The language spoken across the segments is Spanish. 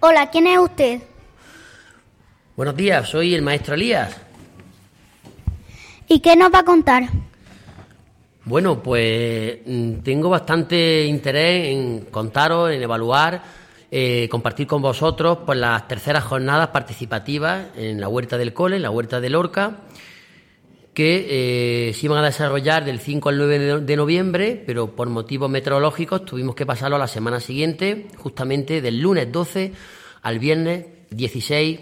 Hola, ¿quién es usted? Buenos días, soy el maestro Elías. ¿Y qué nos va a contar? Bueno, pues mm, tengo bastante interés en contaros, en evaluar, eh, compartir con vosotros pues, las terceras jornadas participativas en la Huerta del Cole, en la Huerta del Lorca, que eh, se iban a desarrollar del 5 al 9 de, noviembre, pero por motivos meteorológicos tuvimos que pasarlo a la semana siguiente, justamente del lunes 12 al viernes 16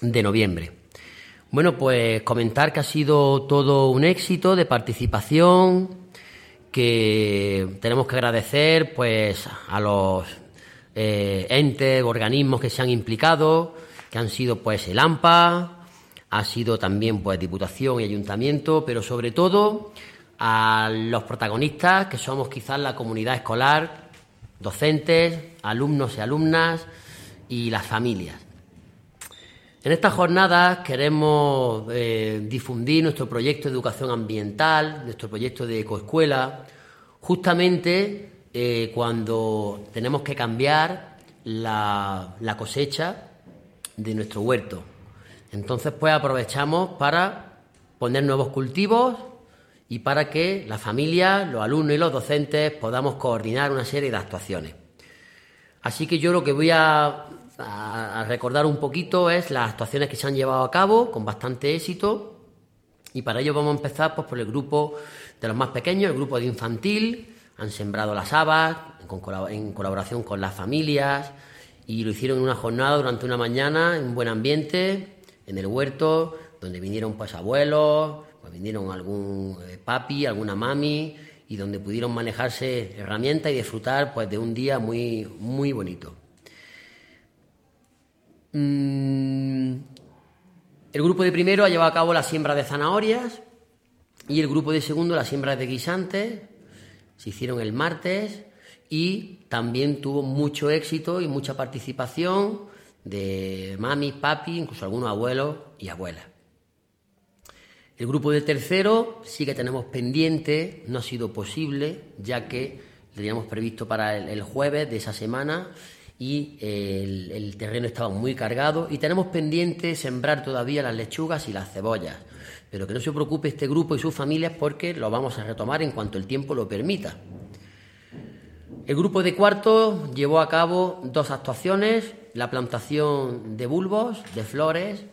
de noviembre. Bueno, pues comentar que ha sido todo un éxito de participación, que tenemos que agradecer pues a los eh, entes, organismos que se han implicado, que han sido pues el AMPA, ha sido también pues Diputación y Ayuntamiento, pero sobre todo a los protagonistas que somos quizás la comunidad escolar, docentes, alumnos y alumnas y las familias. En estas jornadas queremos eh, difundir nuestro proyecto de educación ambiental, nuestro proyecto de ecoescuela, justamente eh, cuando tenemos que cambiar la, la cosecha de nuestro huerto. Entonces, pues aprovechamos para poner nuevos cultivos y para que la familia, los alumnos y los docentes podamos coordinar una serie de actuaciones. Así que yo lo que voy a, recordar un poquito es las actuaciones que se han llevado a cabo con bastante éxito. Y para ello vamos a empezar pues, por el grupo de los más pequeños, el grupo de infantil, han sembrado las habas en colaboración con las familias y lo hicieron en una jornada durante una mañana en buen ambiente en el huerto, donde vinieron pues abuelos, pues vinieron algún eh, papi, alguna mami, y donde pudieron manejarse herramientas y disfrutar pues de un día muy, muy bonito. Mm, el grupo de primero ha llevado a cabo la siembra de zanahorias y el grupo de segundo la siembra de guisantes. Se hicieron el martes y también tuvo mucho éxito y mucha participación de mami, papi, incluso algunos abuelos y abuelas. El grupo de tercero sí que tenemos pendiente, no ha sido posible, ya que lo teníamos previsto para el, jueves de esa semana y el, el, terreno estaba muy cargado y tenemos pendiente sembrar todavía las lechugas y las cebollas. Pero que no se preocupe este grupo y sus familias porque lo vamos a retomar en cuanto el tiempo lo permita. El grupo de cuarto llevó a cabo dos actuaciones la plantación de bulbos, de flores,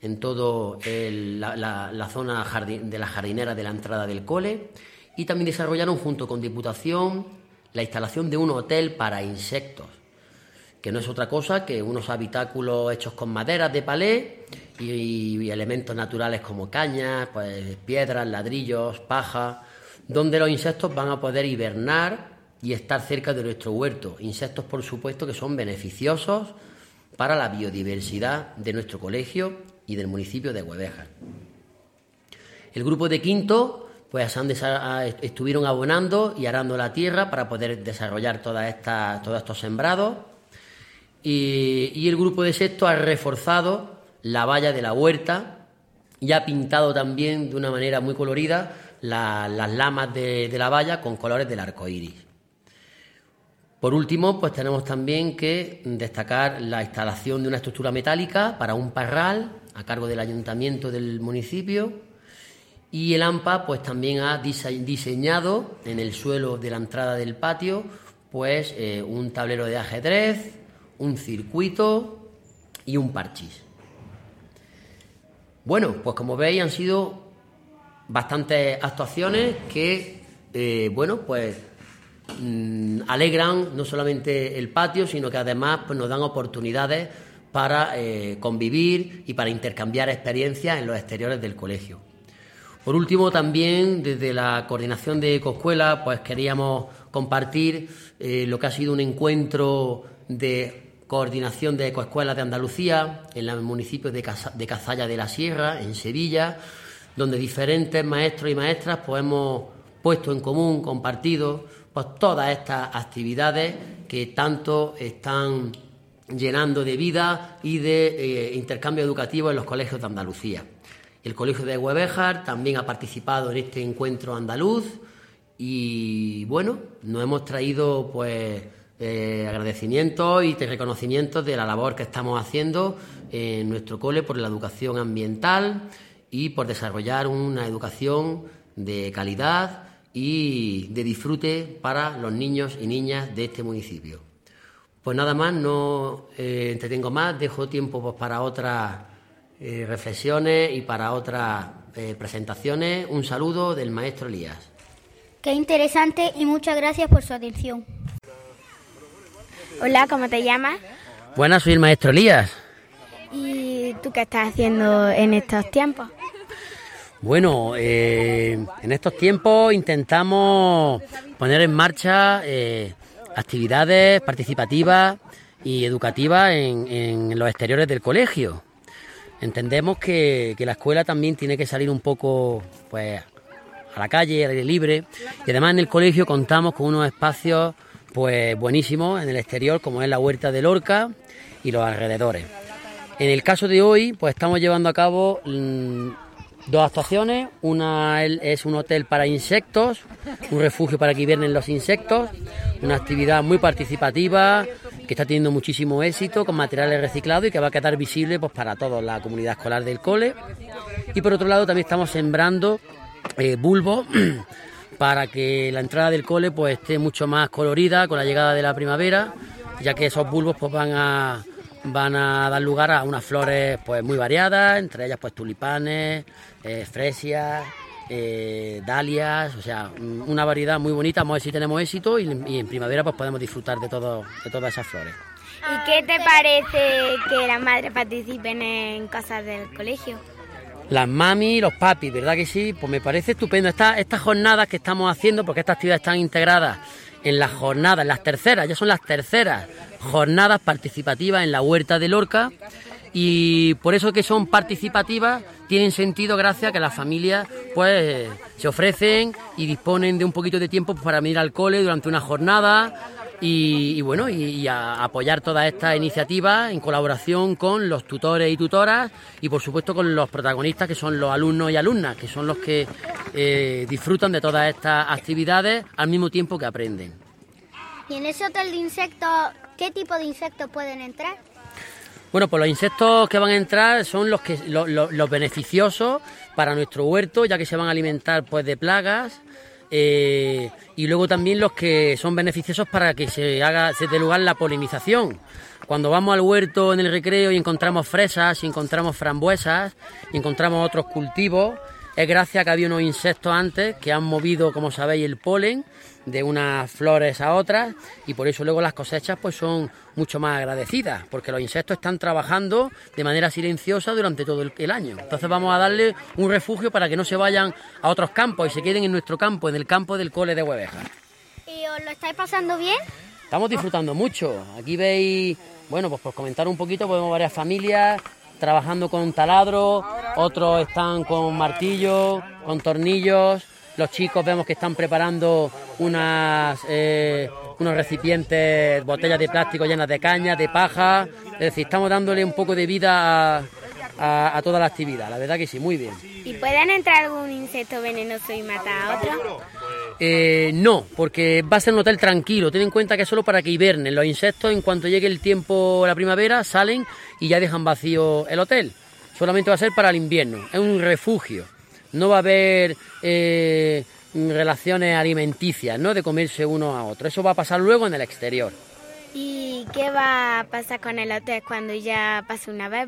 en toda la, la, zona de la jardinera de la entrada del cole y también desarrollaron junto con Diputación la instalación de un hotel para insectos, que no es otra cosa que unos habitáculos hechos con maderas de palé y, y elementos naturales como cañas, pues, piedras, ladrillos, paja, donde los insectos van a poder hibernar y estar cerca de nuestro huerto. Insectos, por supuesto, que son beneficiosos para la biodiversidad de nuestro colegio y del municipio de Huevejas. El grupo de quinto pues estuvieron abonando y arando la tierra para poder desarrollar todas estas, todos estos sembrados. Y, el grupo de sexto ha reforzado la valla de la huerta y ha pintado también de una manera muy colorida las lamas de, de la valla con colores del arco iris. Por último, pues tenemos también que destacar la instalación de una estructura metálica para un parral a cargo del ayuntamiento del municipio y el AMPA pues también ha diseñado en el suelo de la entrada del patio pues eh, un tablero de ajedrez, un circuito y un parchís. Bueno, pues como veis han sido bastantes actuaciones que, eh, bueno, pues Mm, alegran no solamente el patio, sino que además pues, nos dan oportunidades para eh, convivir y para intercambiar experiencias en los exteriores del colegio. Por último, también desde la coordinación de Ecoescuela, pues queríamos compartir eh, lo que ha sido un encuentro de coordinación de Ecoescuelas de Andalucía en el municipio de, Cazalla de la Sierra, en Sevilla, donde diferentes maestros y maestras pues, hemos puesto en común, compartido, pues todas estas actividades que tanto están llenando de vida y de eh, intercambio educativo en los colegios de Andalucía. El Colegio de Huevejar también ha participado en este encuentro andaluz y bueno, nos hemos traído pues eh, agradecimientos y reconocimientos de la labor que estamos haciendo en nuestro cole por la educación ambiental y por desarrollar una educación de calidad y de disfrute para los niños y niñas de este municipio. Pues nada más, no eh, entretengo más, dejo tiempo pues, para otras eh, reflexiones y para otras eh, presentaciones. Un saludo del maestro Elías. Qué interesante y muchas gracias por su atención. Hola, ¿cómo te llamas? Buenas, soy el maestro Elías. ¿Y tú qué estás haciendo en estos tiempos? Bueno, eh, en estos tiempos intentamos poner en marcha eh, actividades participativas y educativas en, los exteriores del colegio. Entendemos que, la escuela también tiene que salir un poco pues, a la calle, al aire libre, y además en el colegio contamos con unos espacios pues buenísimos en el exterior, como es la huerta de Lorca y los alrededores. En el caso de hoy, pues estamos llevando a cabo mm, dos actuaciones. Una es un hotel para insectos, un refugio para que hibernen los insectos, una actividad muy participativa que está teniendo muchísimo éxito con materiales reciclados y que va a quedar visible pues, para toda la comunidad escolar del cole. Y por otro lado también estamos sembrando eh, bulbos para que la entrada del cole pues, esté mucho más colorida con la llegada de la primavera, ya que esos bulbos pues, van a van a dar lugar a unas flores pues muy variadas, entre ellas pues tulipanes, eh, fresias, eh, dalias, o sea, una variedad muy bonita, vamos a ver si tenemos éxito y, en primavera pues podemos disfrutar de, todo, de todas esas flores. ¿Y qué te parece que las madres participen en cosas del colegio? Las mami y los papis, ¿verdad que sí? Pues me parece estupendo. Estas, estas jornadas que estamos haciendo, porque estas actividades están integradas en las jornadas, en las terceras, ya son las terceras jornadas participativas en la huerta de Lorca. Y por eso que son participativas tienen sentido gracias a que las familias pues se ofrecen y disponen de un poquito de tiempo para venir al cole durante una jornada y, bueno y, a apoyar todas estas iniciativas en colaboración con los tutores y tutoras y por supuesto con los protagonistas que son los alumnos y alumnas que son los que eh, disfrutan de todas estas actividades al mismo tiempo que aprenden. Y en ese hotel de insectos, ¿qué tipo de insectos pueden entrar? Bueno, pues los insectos que van a entrar son los que los, beneficiosos para nuestro huerto, ya que se van a alimentar pues de plagas. Eh, y luego también los que son beneficiosos para que se haga se dé lugar la polinización. Cuando vamos al huerto en el recreo y encontramos fresas, y encontramos frambuesas, y encontramos otros cultivos, es gracias a que había unos insectos antes que han movido, como sabéis, el polen de unas flores a otras y por eso luego las cosechas pues son mucho más agradecidas porque los insectos están trabajando de manera silenciosa durante todo el, año. Entonces vamos a darle un refugio para que no se vayan a otros campos y se queden en nuestro campo, en el campo del cole de Hueveja. ¿Y os lo estáis pasando bien? Estamos disfrutando mucho. Aquí veis, bueno, pues por comentar un poquito, podemos varias familias trabajando con taladro, otros están con martillos, con tornillos, los chicos vemos que están preparando unas, eh, unos recipientes, botellas de plástico llenas de caña, de paja, es decir, estamos dándole un poco de vida a, toda la actividad, la verdad que sí, muy bien. ¿Y pueden entrar algún insecto venenoso y matar a otro? Eh, no, porque va a ser un hotel tranquilo. Ten en cuenta que es solo para que hibernen. Los insectos, en cuanto llegue el tiempo, la primavera, salen y ya dejan vacío el hotel. Solamente va a ser para el invierno. Es un refugio. No va a haber eh, relaciones alimenticias, ¿no? De comerse uno a otro. Eso va a pasar luego en el exterior. ¿Y qué va a pasar con el hotel cuando ya pase una vez?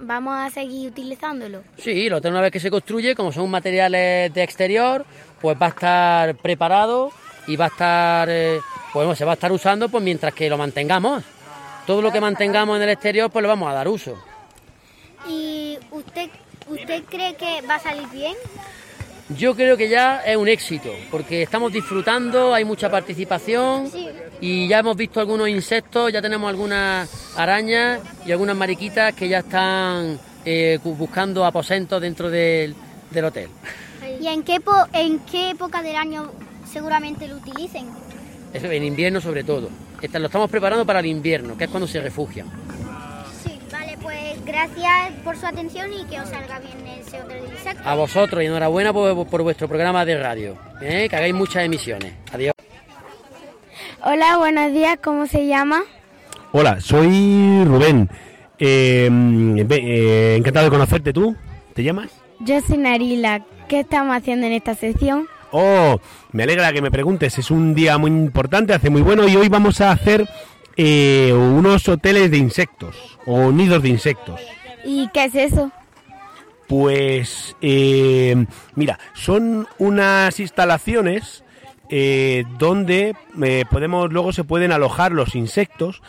¿Vamos a seguir utilizándolo? Sí, el hotel una vez que se construye, como son materiales de exterior, pues va a estar preparado y va a estar, eh, pues se va a estar usando pues mientras que lo mantengamos. Todo lo que mantengamos en el exterior pues le vamos a dar uso. ¿Y usted, usted cree que va a salir bien? Yo creo que ya es un éxito, porque estamos disfrutando, hay mucha participación y ya hemos visto algunos insectos, ya tenemos algunas arañas y algunas mariquitas que ya están eh, buscando aposentos dentro del hotel. ¿Y en qué, en qué época del año seguramente lo utilicen? en invierno sobre todo. Lo estamos preparando para el invierno, que es cuando se refugian. Gracias por su atención y que os salga bien ese hotel de insectos. A vosotros y enhorabuena por, vuestro programa de radio, ¿eh? que hagáis muchas emisiones. Adiós. Hola, buenos días, ¿cómo se llama? Hola, soy Rubén. Eh, eh, encantado de conocerte. ¿Tú? ¿Te llamas? Yo soy Narila. ¿Qué estamos haciendo en esta sección? Oh, me alegra que me preguntes. Es un día muy importante, hace muy bueno y hoy vamos a hacer eh, unos hoteles de insectos o nidos de insectos. ¿Y qué es eso? Pues, eh, mira, son unas instalaciones eh, donde podemos luego se pueden alojar los insectos,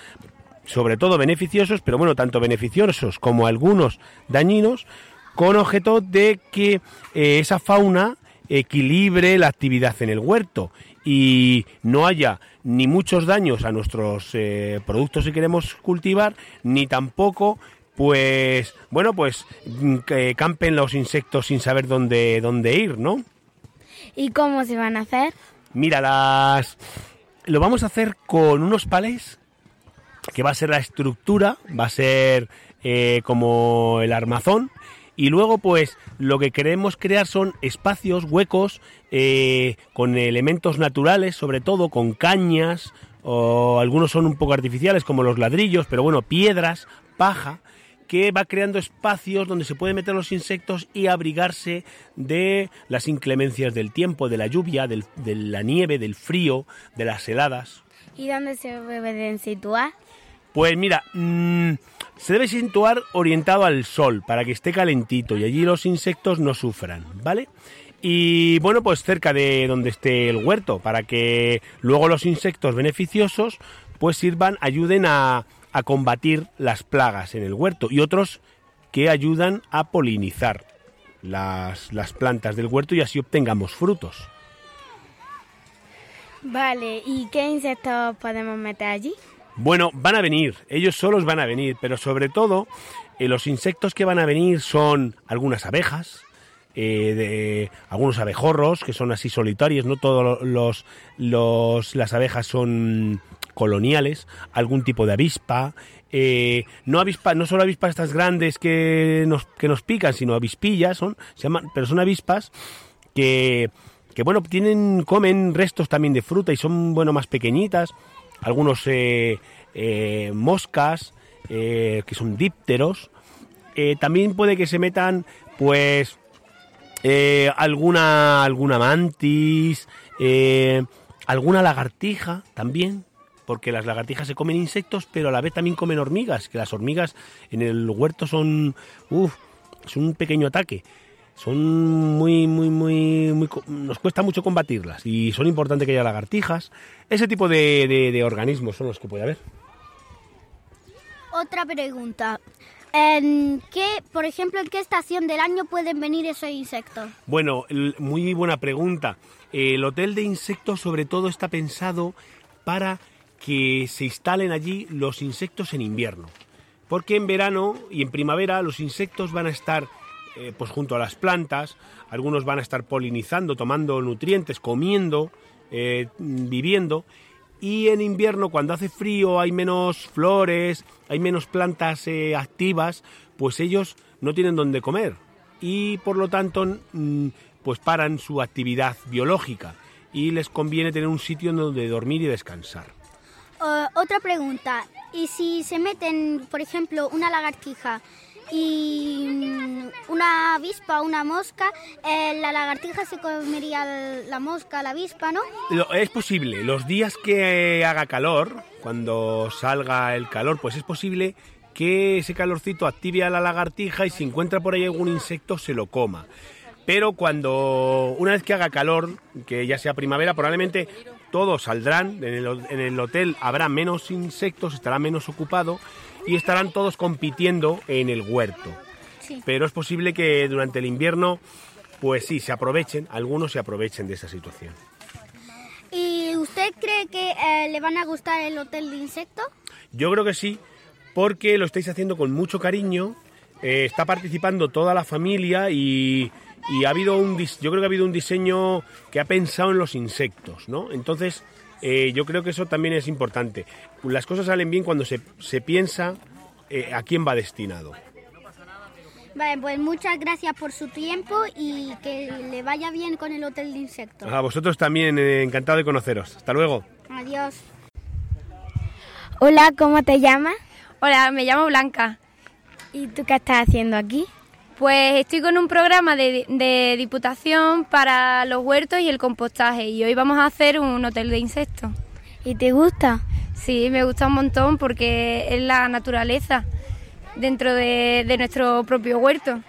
sobre todo beneficiosos, pero bueno, tanto beneficiosos como algunos dañinos, con objeto de que esa fauna equilibre la actividad en el huerto y no haya ni muchos daños a nuestros eh, productos que queremos cultivar, ni tampoco pues bueno pues mm, que campen los insectos sin saber dónde dónde ir, ¿no? ¿Y cómo se van a hacer? Mira, las lo vamos a hacer con unos palés que va a ser la estructura, va a ser eh, como el armazón y luego, pues, lo que queremos crear son espacios, huecos, eh, con elementos naturales, sobre todo con cañas, o algunos son un poco artificiales, como los ladrillos, pero bueno, piedras, paja, que va creando espacios donde se pueden meter los insectos y abrigarse de las inclemencias del tiempo, de la lluvia, de la nieve, del frío, de las heladas. ¿Y dónde se deben situar? Pues mira, mmm, se debe situar orientado al sol para que esté calentito y allí los insectos no sufran, ¿vale? Y bueno, pues cerca de donde esté el huerto, para que luego los insectos beneficiosos pues sirvan, ayuden a, a combatir las plagas en el huerto y otros que ayudan a polinizar las, las plantas del huerto y así obtengamos frutos. Vale, ¿y qué insectos podemos meter allí? Bueno, van a venir, ellos solos van a venir, pero sobre todo eh, los insectos que van a venir son algunas abejas, eh, de, algunos abejorros que son así solitarios, no todos los, los las abejas son coloniales, algún tipo de avispa, eh, no avispa, no solo avispas estas grandes que nos, que nos pican, sino avispillas, son, se llaman, pero son avispas que, que bueno, tienen, comen restos también de fruta y son bueno más pequeñitas algunos eh, eh, moscas, eh, que son dípteros. también puede que se metan, pues, alguna, alguna mantis, alguna lagartija también, porque las lagartijas se comen insectos, pero a la vez también comen hormigas, que las hormigas en el huerto son, es un pequeño ataque son muy, muy, muy, muy, nos cuesta mucho combatirlas y son importantes que haya lagartijas. Ese tipo de, organismos son los que puede haber. Otra pregunta. ¿En qué, por ejemplo, en qué estación del año pueden venir esos insectos? Bueno, muy buena pregunta. El hotel de insectos sobre todo está pensado para que se instalen allí los insectos en invierno. Porque en verano y en primavera los insectos van a estar eh, pues junto a las plantas, algunos van a estar polinizando, tomando nutrientes, comiendo, eh, viviendo, y en invierno cuando hace frío hay menos flores, hay menos plantas eh, activas, pues ellos no tienen donde comer. Y por lo tanto pues paran su actividad biológica. Y les conviene tener un sitio donde dormir y descansar. otra pregunta, ¿y si se meten, por ejemplo, una lagartija y mm, una avispa, una mosca, eh, la lagartija se comería la mosca, la avispa, ¿no? Es posible, los días que haga calor, cuando salga el calor, pues es posible que ese calorcito active a la lagartija y si encuentra por ahí algún insecto se lo coma. Pero cuando, una vez que haga calor, que ya sea primavera, probablemente todos saldrán, en el, en el hotel habrá menos insectos, estará menos ocupado y estarán todos compitiendo en el huerto. Pero es posible que durante el invierno, pues sí, se aprovechen, algunos se aprovechen de esa situación. ¿Y usted cree que eh, le van a gustar el hotel de insectos? Yo creo que sí, porque lo estáis haciendo con mucho cariño, eh, está participando toda la familia y, y, ha habido un, yo creo que ha habido un diseño que ha pensado en los insectos, ¿no? Entonces, eh, yo creo que eso también es importante. Las cosas salen bien cuando se, se piensa eh, a quién va destinado. Vale, pues muchas gracias por su tiempo y que le vaya bien con el Hotel de Insectos. A vosotros también, eh, encantado de conoceros. Hasta luego. Adiós. Hola, ¿cómo te llamas? Hola, me llamo Blanca. ¿Y tú qué estás haciendo aquí? Pues estoy con un programa de, de Diputación para los huertos y el compostaje y hoy vamos a hacer un hotel de insectos. ¿Y te gusta? Sí, me gusta un montón porque es la naturaleza dentro de, de nuestro propio huerto.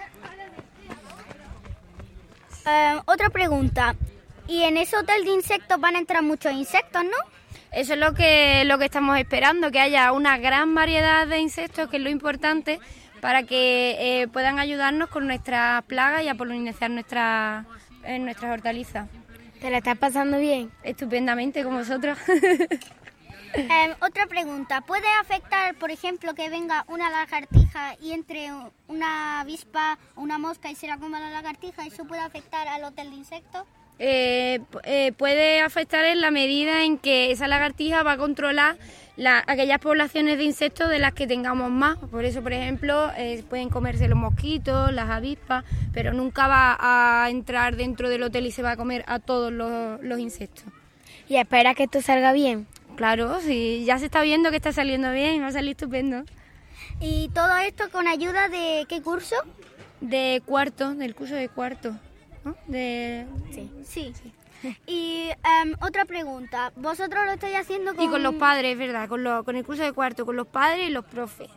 Eh, otra pregunta. ¿Y en ese hotel de insectos van a entrar muchos insectos, no? Eso es lo que, lo que estamos esperando, que haya una gran variedad de insectos, que es lo importante, para que eh, puedan ayudarnos con nuestras plagas y a polinizar nuestra, en nuestras hortalizas. ¿Te la estás pasando bien? Estupendamente, con vosotros. Eh, otra pregunta. ¿Puede afectar, por ejemplo, que venga una lagartija y entre una avispa o una mosca y se la coma la lagartija? ¿Eso puede afectar al hotel de insectos? Eh, eh, puede afectar en la medida en que esa lagartija va a controlar la- aquellas poblaciones de insectos de las que tengamos más. Por eso, por ejemplo, eh, pueden comerse los mosquitos, las avispas, pero nunca va a entrar dentro del hotel y se va a comer a todos los, los insectos. ¿Y esperas que esto salga bien? Claro, sí, ya se está viendo que está saliendo bien, va a salir estupendo. ¿Y todo esto con ayuda de qué curso? De cuarto, del curso de cuarto. ¿No? De... Sí. Y em, otra pregunta. ¿Vosotros lo estáis haciendo con...? Y con los padres, es verdad, con, lo- con el curso de cuarto, con los padres y los profes.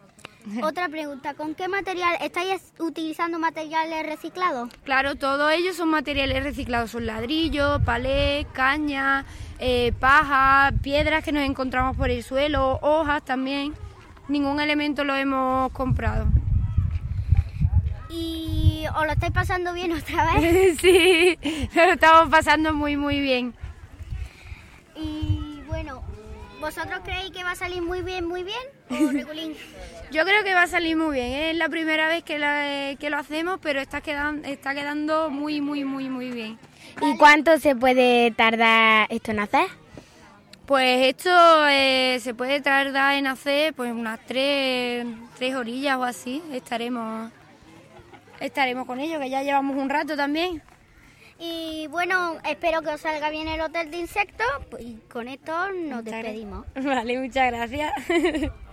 Otra pregunta. ¿Con qué material? ¿Estáis utilizando materiales reciclados? Claro, todos ellos son materiales reciclados, son ladrillos, palés, caña, eh, paja, piedras que nos encontramos por el suelo, hojas también. Ningún elemento lo hemos comprado. ¿Y os lo estáis pasando bien otra vez? sí, lo estamos pasando muy, muy bien. Y bueno, ¿vosotros creéis que va a salir muy bien, muy bien? ¿O regulín? Yo creo que va a salir muy bien. Es la primera vez que, la- que lo hacemos, pero está quedando, está quedando muy, muy, muy, muy bien. ¿Y cuánto se puede tardar esto en hacer? Pues esto eh, se puede tardar en hacer pues unas tres, tres orillas o así. Estaremos, estaremos con ello, que ya llevamos un rato también. Y bueno, espero que os salga bien el hotel de insectos. Y con esto nos despedimos. Vale, muchas gracias.